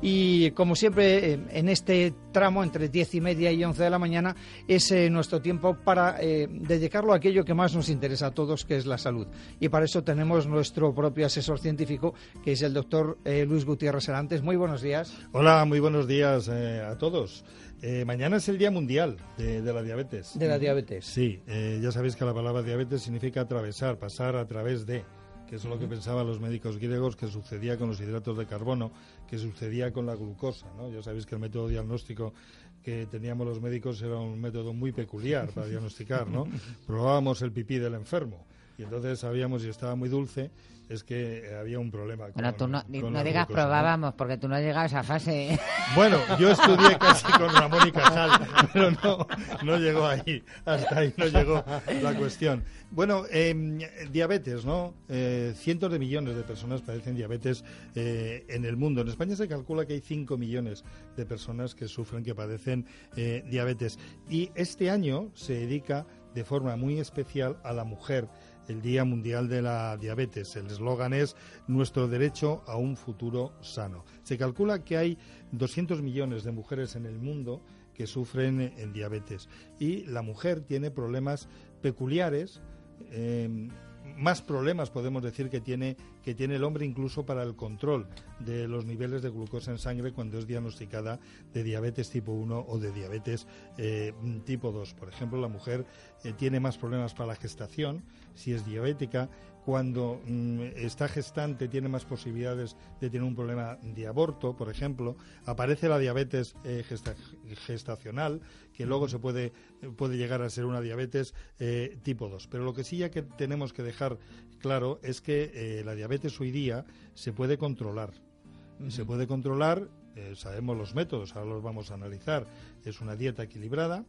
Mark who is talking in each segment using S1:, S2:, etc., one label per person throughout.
S1: Y como siempre, eh, en este tramo entre diez y media y once de la mañana es eh, nuestro tiempo para eh, dedicarlo a aquello que más nos interesa a todos, que es la salud. Y para eso tenemos nuestro propio asesor científico, que es el doctor Luis Gutiérrez Serantes. Muy buenos días.
S2: Hola, muy buenos días a todos. mañana es el Día Mundial de, la Diabetes.
S1: De la diabetes.
S2: Sí, ya sabéis que la palabra diabetes significa atravesar, pasar a través de que es lo que pensaban los médicos griegos que sucedía con los hidratos de carbono, que sucedía con la glucosa. ¿no? Ya sabéis que el método diagnóstico que teníamos los médicos era un método muy peculiar para diagnosticar. ¿no? Probábamos el pipí del enfermo y entonces sabíamos si estaba muy dulce es que había un problema.
S3: Con, bueno, tú no, digas probábamos, porque tú no has llegado a esa fase.
S2: Bueno, yo estudié casi con Ramón y Cajal, pero no, no llegó ahí, hasta ahí no llegó la cuestión. Bueno, em, diabetes, ¿no? Eh, cientos de millones de personas padecen diabetes eh, en el mundo. En España se calcula que hay 5 millones de personas que sufren, que padecen eh, diabetes. Y este año se dedica de forma muy especial a la mujer el Día Mundial de la Diabetes. El eslogan es Nuestro derecho a un futuro sano. Se calcula que hay 200 millones de mujeres en el mundo que sufren en diabetes y la mujer tiene problemas peculiares. Eh, más problemas podemos decir que tiene, que tiene el hombre incluso para el control de los niveles de glucosa en sangre cuando es diagnosticada de diabetes tipo 1 o de diabetes eh, tipo 2. Por ejemplo, la mujer eh, tiene más problemas para la gestación si es diabética cuando mm, está gestante tiene más posibilidades de tener un problema de aborto, por ejemplo. Aparece la diabetes eh, gestacional, que luego se puede, puede llegar a ser una diabetes eh, tipo 2. Pero lo que sí ya que tenemos que dejar claro es que eh, la diabetes hoy día se puede controlar. Se puede controlar, sabemos los métodos, ahora los vamos a analizar. Es una dieta equilibrada,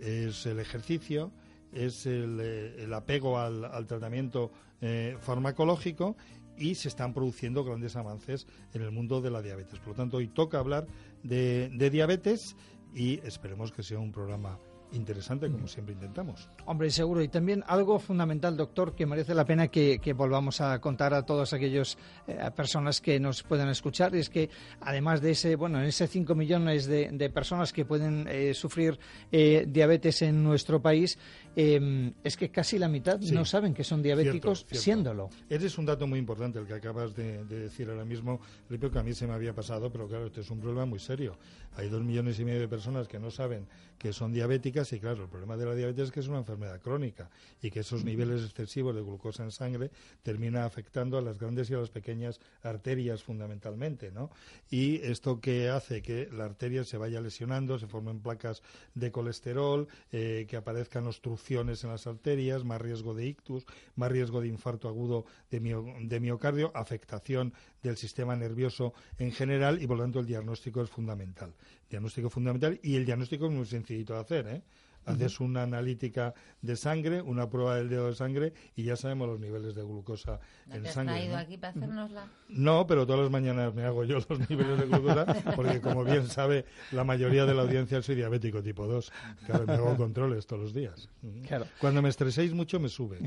S2: es el ejercicio, es el, apego al tratamiento eh, farmacológico y se están produciendo grandes avances en el mundo de la diabetes. Por lo tanto, hoy toca hablar de diabetes y esperemos que sea un programa interesante, como siempre intentamos.
S1: Hombre, seguro. Y también algo fundamental, doctor, que merece la pena que, volvamos a contar a todas aquellas eh, personas que nos puedan escuchar, es que además de ese, bueno, en ese 5 millones de, personas que pueden eh, sufrir eh, diabetes en nuestro país, em, es que casi la mitad no saben que son diabéticos siéndolo.
S2: Ese es un dato muy importante el que acabas de, decir ahora mismo, Ripio, que a mí se me había pasado, pero claro, este es un problema muy serio. Hay dos millones y medio de personas que no saben que son diabéticas y claro, el problema de la diabetes es que es una enfermedad crónica y que esos niveles excesivos de glucosa en sangre termina afectando a las grandes y a las pequeñas arterias fundamentalmente, ¿no? Y esto que hace que la arteria se vaya lesionando, se formen placas de colesterol, eh, que aparezcan obstrucciones en las arterias, más riesgo de ictus, más riesgo de infarto agudo de, de miocardio, afectación del sistema nervioso en general y por lo tanto el diagnóstico es fundamental. Diagnóstico fundamental y el diagnóstico es muy sencillito de hacer, ¿eh? Haces una analítica de sangre, una prueba del dedo de sangre y ya sabemos los niveles de glucosa en
S3: te
S2: sangre.
S3: Has traído aquí para hacérnosla?
S2: No, pero todas las mañanas me hago yo los niveles de glucosa porque como bien sabe la mayoría de la audiencia soy diabético tipo 2. Claro, me hago controles todos los días. Claro. Cuando me estreséis mucho me sube.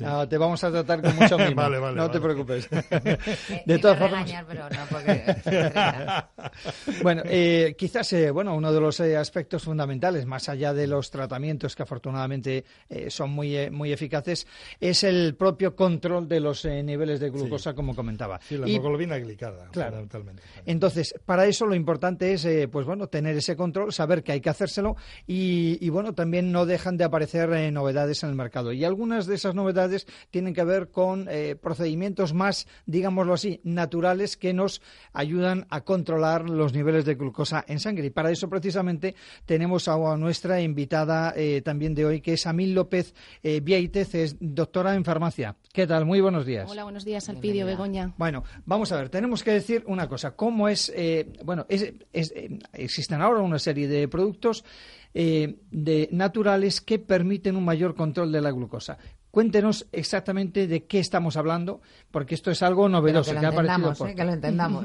S1: no, te vamos a tratar con mucho mimo.
S2: vale, vale,
S1: no
S2: te
S1: preocupes.
S3: de todas formas. Pero no porque...
S1: bueno, eh, quizás eh, bueno uno de los eh, aspectos fundamentales más allá de los tratamientos que afortunadamente eh, son muy, eh, muy eficaces, es el propio control de los eh, niveles de glucosa, como comentaba.
S2: Sí, la hemoglobina glicada, fundamentalmente.
S1: Entonces, para eso lo importante es, pues bueno, tener ese control, saber que hay que hacérselo y, bueno, también no dejan de aparecer novedades en el mercado. Y algunas de esas novedades tienen que ver con procedimientos más, digámoslo así, naturales que nos ayudan a controlar los niveles de glucosa en sangre. Y para eso precisamente tenemos a nuestra invitada eh, también de hoy, que es Amil López eh, es doctora en farmacia. ¿Qué tal? Muy buenos días.
S4: Hola, buenos días, Alpidio, Begoña.
S1: Bueno, vamos a ver, tenemos que decir una cosa. ¿Cómo es? Eh, bueno, es, eh, existen ahora una serie de productos de naturales que permiten un mayor control de la glucosa. Cuéntenos exactamente de qué estamos hablando, porque esto es algo novedoso.
S3: que, lo entendamos, que lo entendamos.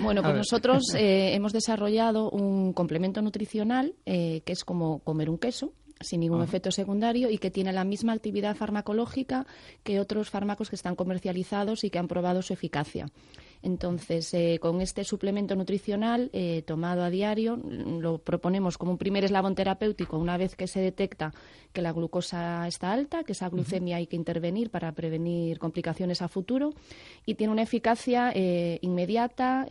S4: bueno, pues nosotros eh, hemos desarrollado un complemento nutricional eh, que es como comer un queso sin ningún efecto secundario y que tiene la misma actividad farmacológica que otros fármacos que están comercializados y que han probado su eficacia. Entonces, eh, con este suplemento nutricional eh, tomado a diario, lo proponemos como un primer eslabón terapéutico una vez que se detecta que la glucosa está alta, que esa glucemia hay que intervenir para prevenir complicaciones a futuro y tiene una eficacia eh, inmediata,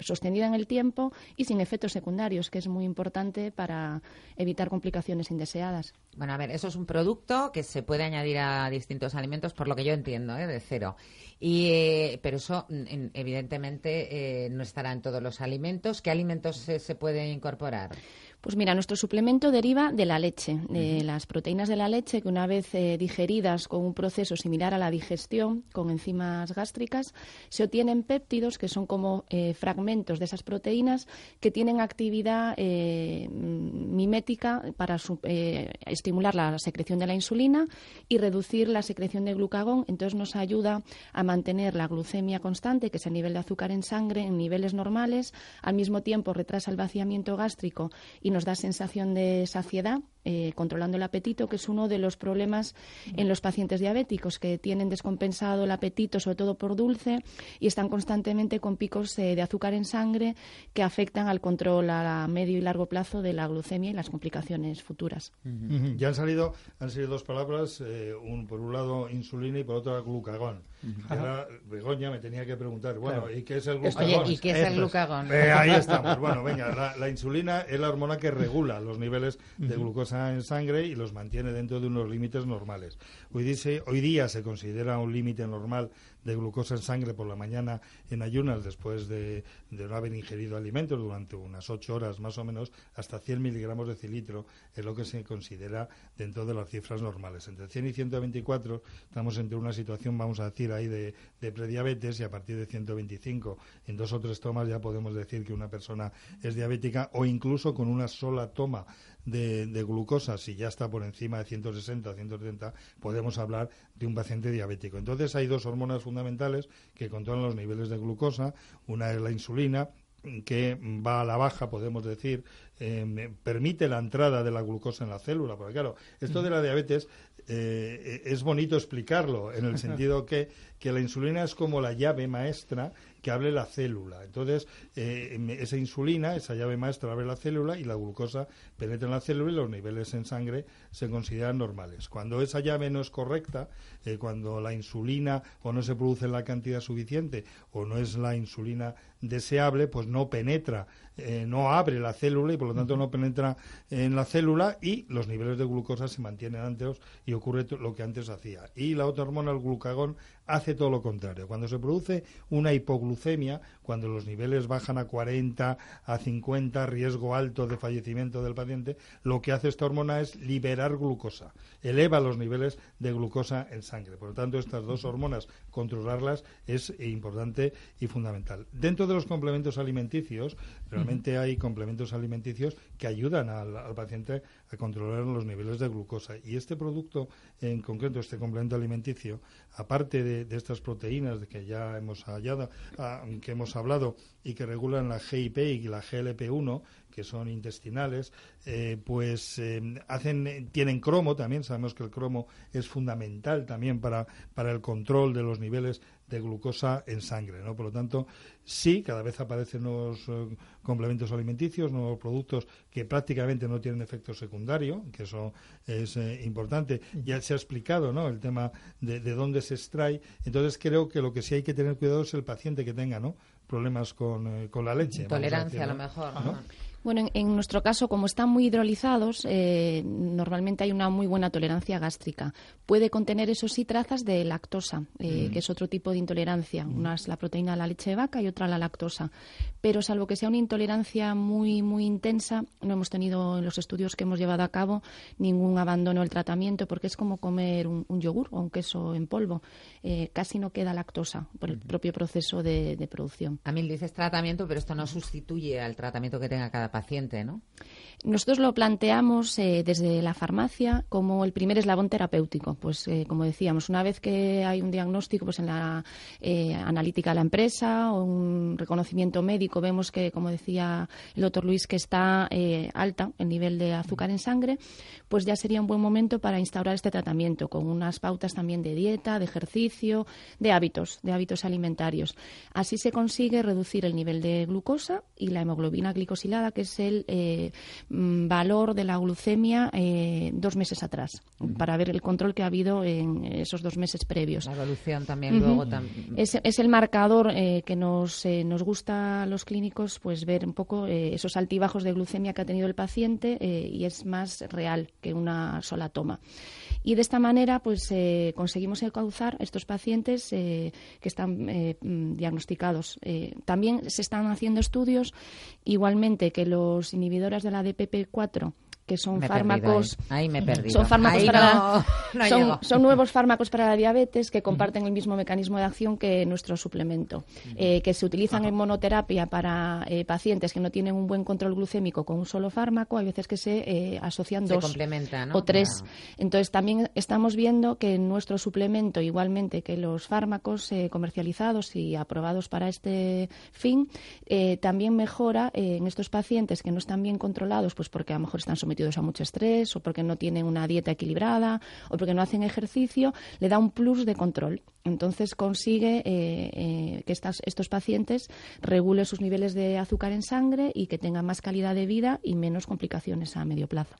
S4: sostenida en el tiempo y sin efectos secundarios, que es muy importante para evitar complicaciones indeseadas.
S3: Bueno, a ver, eso es un producto que se puede añadir a distintos alimentos, por lo que yo entiendo, de cero. Y, pero eso, mm, evidentemente, eh, no estará en todos los alimentos. ¿Qué alimentos se, se puede incorporar?
S4: Pues mira, nuestro suplemento deriva de la leche, de las proteínas de la leche que una vez eh, digeridas con un proceso similar a la digestión con enzimas gástricas, se obtienen péptidos que son como eh, fragmentos de esas proteínas que tienen actividad eh, mimética para estimular la secreción de la insulina y reducir la secreción de glucagón. Entonces nos ayuda a mantener la glucemia constante, que es el nivel de azúcar en sangre, en niveles normales. Al mismo tiempo retrasa el vaciamiento gástrico y nos da sensación de saciedad, eh, controlando el apetito, que es uno de los problemas en los pacientes diabéticos, que tienen descompensado el apetito, sobre todo por dulce, y están constantemente con picos eh, de azúcar en sangre que afectan al control a medio y largo plazo de la glucemia y las complicaciones futuras.
S2: Ya han salido, han salido dos palabras, eh, un, por un lado insulina y por otro glucagón. Ahora Begoña me tenía que preguntar, bueno, ¿y qué es el glucagón?
S3: ¿y qué es el glucagón?
S2: ahí estamos. Bueno, venga, la insulina es la hormona que regula los niveles de glucosa en sangre y los mantiene dentro de unos límites normales. Hoy, dice, hoy día se considera un límite normal de glucosa en sangre por la mañana en ayunas después de, no haber ingerido alimentos durante unas ocho horas más o menos, hasta 100 miligramos de cilitro es lo que se considera dentro de las cifras normales. Entre 100 y 124 estamos entre una situación, vamos a decir, ahí de, de prediabetes y a partir de 125 en dos o tres tomas ya podemos decir que una persona es diabética o incluso con una sola toma de, glucosa, si ya está por encima de 160, 170, podemos hablar de un paciente diabético. Entonces hay dos hormonas fundamentales que controlan los niveles de glucosa. Una es la insulina, que va a la baja, podemos decir, eh, permite la entrada de la glucosa en la célula. Porque claro, esto de la diabetes eh, es bonito explicarlo, en el sentido que, que la insulina es como la llave maestra que abre la célula. Entonces, eh, esa insulina, esa llave maestra, abre la célula y la glucosa penetra en la célula y los niveles en sangre se consideran normales. Cuando esa llave no es correcta, eh, cuando la insulina o no se produce en la cantidad suficiente o no es la insulina deseable, pues no penetra, eh, no abre la célula y por lo tanto no penetra en la célula y los niveles de glucosa se mantienen antes y ocurre lo que antes hacía. Y la otra hormona, el glucagón, hace todo lo contrario. Cuando se produce una hipoglucemia, cuando los niveles bajan a 40, a 50, riesgo alto de fallecimiento del paciente, lo que hace esta hormona es liberar glucosa, eleva los niveles de glucosa en sangre. Por lo tanto, estas dos hormonas, controlarlas es importante y fundamental. Dentro de los complementos alimenticios, realmente hay complementos alimenticios que ayudan al paciente a controlar los niveles de glucosa. Y este producto, en concreto, este complemento alimenticio, aparte de, estas proteínas de que ya hemos hallado, ah, que hemos hablado y que regulan la GIP y la GLP1, que son intestinales, eh, pues eh, hacen, tienen cromo también, sabemos que el cromo es fundamental también para, para el control de los niveles de glucosa en sangre, ¿no? Por lo tanto, sí, cada vez aparecen nuevos eh, complementos alimenticios, nuevos productos que prácticamente no tienen efecto secundario, que eso es importante. Ya se ha explicado, ¿no? El tema de, de dónde se extrae. Entonces, creo que lo que sí hay que tener cuidado es el paciente que tenga, ¿no? Problemas con, con la leche.
S3: Tolerancia, a, lo mejor.
S4: Bueno, en, nuestro caso, como están muy hidrolizados, eh, normalmente hay una muy buena tolerancia gástrica. Puede contener, eso sí, trazas de lactosa, eh, mm. que es otro tipo de intolerancia. Mm. Una es la proteína de la leche de vaca y otra la lactosa. Pero salvo que sea una intolerancia muy, muy intensa, no hemos tenido en los estudios que hemos llevado a cabo ningún abandono del tratamiento, porque es como comer un, yogur o un queso en polvo. Eh, casi no queda lactosa por el propio proceso de, de producción.
S3: También dices tratamiento, pero esto no sustituye al tratamiento que tenga cada paciente, ¿no?
S4: Nosotros lo planteamos eh, desde la farmacia como el primer eslabón terapéutico. Pues, eh, como decíamos, una vez que hay un diagnóstico pues, en la eh, analítica de la empresa o un reconocimiento médico, vemos que, como decía el doctor Luis, que está alta el nivel de azúcar en sangre, pues ya sería un buen momento para instaurar este tratamiento con unas pautas también de dieta, de ejercicio, de hábitos, de hábitos alimentarios. Así se consigue reducir el nivel de glucosa y la hemoglobina glicosilada, que es el Mm, valor de la glucemia eh, dos meses atrás, para ver el control que ha habido en esos dos meses previos.
S3: La evolución también luego.
S4: es, es, el marcador eh, que nos, eh, nos gusta a los clínicos, pues ver un poco esos altibajos de glucemia que ha tenido el paciente y es más real que una sola toma. Y de esta manera, pues conseguimos encauzar estos pacientes que están mm, diagnosticados. también se están haciendo estudios, igualmente que los inhibidores de la DPP4 que son fármacos son fármacos para son, nuevos fármacos para la diabetes que comparten el mismo mecanismo de acción que nuestro suplemento eh, que se utilizan en monoterapia para eh, pacientes que no tienen un buen control glucémico con un solo fármaco hay veces que se eh, asocian dos o tres. Entonces también estamos viendo que nuestro suplemento igualmente que los fármacos comercializados y aprobados para este fin también mejora en estos pacientes que no están bien controlados pues porque a lo mejor están sometidos a mucho estrés o porque no tienen una dieta equilibrada o porque no hacen ejercicio, le da un plus de control. Entonces consigue eh, eh, que estas, estos pacientes regulen sus niveles de azúcar en sangre y que tengan más calidad de vida y menos complicaciones a medio plazo.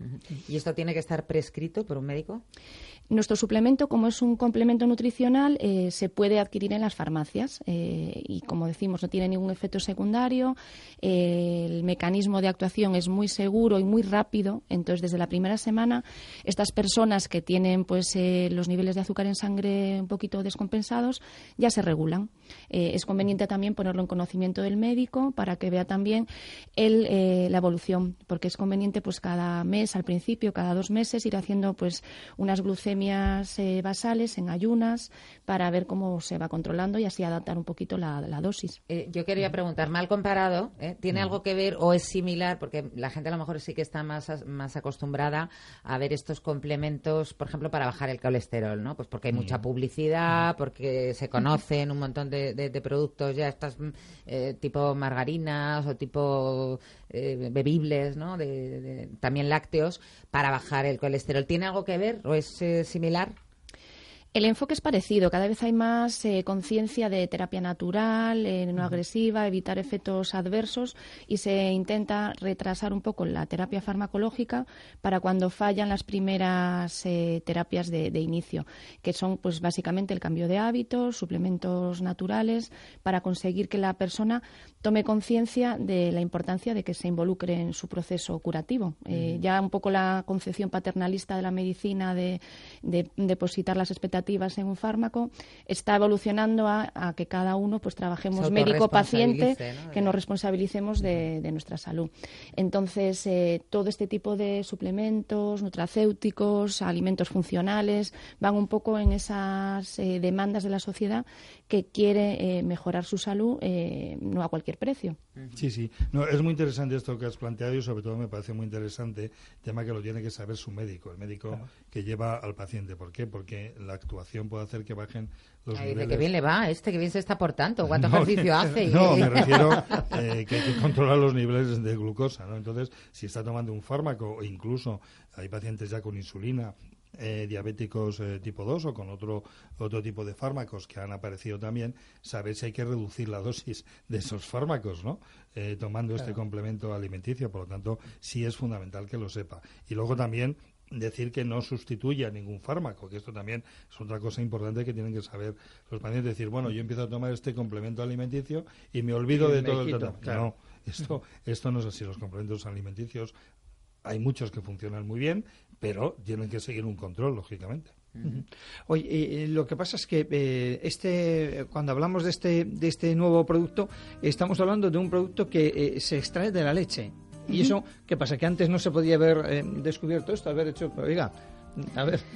S3: ¿Y esto tiene que estar prescrito por un médico?
S4: Nuestro suplemento, como es un complemento nutricional, eh, se puede adquirir en las farmacias y, como decimos, no tiene ningún efecto secundario. El mecanismo de actuación es muy seguro y muy rápido. Entonces, desde la primera semana, estas personas que tienen pues, los niveles de azúcar en sangre un poquito descompensados ya se regulan. es conveniente también ponerlo en conocimiento del médico para que vea también la evolución, porque es conveniente pues cada mes, al principio, cada dos meses, ir haciendo pues unas glucemias eh, basales en ayunas para ver cómo se va controlando y así adaptar un poquito la, dosis.
S3: Eh, yo quería preguntar, mal comparado, ¿eh? ¿tiene algo que ver o es similar? Porque la gente a lo mejor sí que está más, más acostumbrada a ver estos complementos, por ejemplo, para bajar el colesterol, ¿no? Pues porque hay mucha publicidad, porque se conocen un montón de, productos ya estas tipo margarinas o tipo bebibles, ¿no? también lácteos para bajar el colesterol. ¿Tiene algo que ver o es similar?
S4: El enfoque es parecido. Cada vez hay más eh, conciencia de terapia natural, eh, no agresiva, evitar efectos adversos y se intenta retrasar un poco la terapia farmacológica para cuando fallan las primeras eh, terapias de, inicio, que son pues básicamente el cambio de hábitos, suplementos naturales, para conseguir que la persona tome conciencia de la importancia de que se involucre en su proceso curativo. Ya un poco la concepción paternalista de la medicina de, de depositar las expectativas en un fármaco está evolucionando a, que cada uno pues trabajemos médico-paciente, que nos responsabilicemos de, nuestra salud. Entonces, eh, todo este tipo de suplementos, nutracéuticos, alimentos funcionales, van un poco en esas eh, demandas de la sociedad que quiere eh, mejorar su salud no a cualquier precio.
S2: Sí, sí. No, es muy interesante esto que has planteado y sobre todo me parece muy interesante el tema que lo tiene que saber su médico, el médico que lleva al paciente. ¿Por qué? Porque la actuación puede hacer que bajen los niveles.
S3: que bien le va, este que bien se está portando, cuánto ejercicio hace.
S2: No, me refiero eh, que hay que controlar los niveles de glucosa, ¿no? Entonces, si está tomando un fármaco o incluso hay pacientes ya con insulina eh, diabéticos eh, tipo 2 o con otro, otro tipo de fármacos que han aparecido también, saber si hay que reducir la dosis de esos fármacos, ¿no? Eh, tomando este complemento alimenticio. Por lo tanto, sí es fundamental que lo sepa. Y luego también decir que no sustituye a ningún fármaco, que esto también es otra cosa importante que tienen que saber los pacientes. Decir, bueno, yo empiezo a tomar este complemento alimenticio y me olvido de todo el tratamiento. No, esto, esto no es así. Los complementos alimenticios hay muchos que funcionan muy bien, pero tienen que seguir un control, lógicamente.
S1: Oye, lo que pasa es que eh, este, cuando hablamos de este, de este nuevo producto, estamos hablando de un producto que eh, se extrae de la leche. ¿Y eso qué pasa? Que antes no se podía haber eh, descubierto esto, haber hecho, oiga, A ver.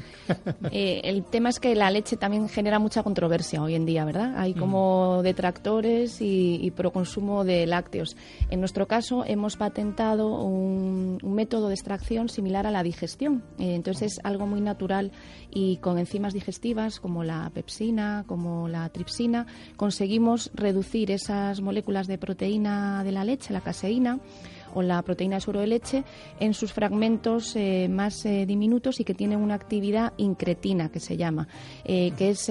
S4: Eh, el tema es que la leche también genera mucha controversia hoy en día, ¿verdad? Hay mm. como detractores y, y proconsumo de lácteos. En nuestro caso hemos patentado un, método de extracción similar a la digestión. Eh, entonces es algo muy natural y con enzimas digestivas como la pepsina, como la tripsina, conseguimos reducir esas moléculas de proteína de la leche, la caseína, o la proteína de suero de leche en sus fragmentos eh, más eh, diminutos y que tienen una actividad incretina, que se llama, eh, que es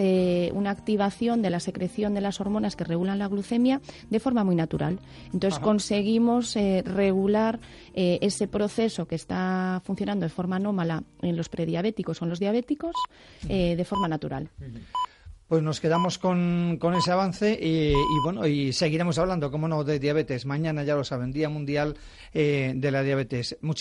S4: una activación de la secreción de las hormonas que regulan la glucemia de forma muy natural. Entonces conseguimos regular ese proceso que está funcionando de forma anómala en los prediabéticos o en los diabéticos de forma natural.
S1: Pues nos quedamos con, con ese avance y, bueno, y seguiremos hablando, como no, de diabetes. Mañana, ya lo saben, Día Mundial eh, de la Diabetes. Muchísimas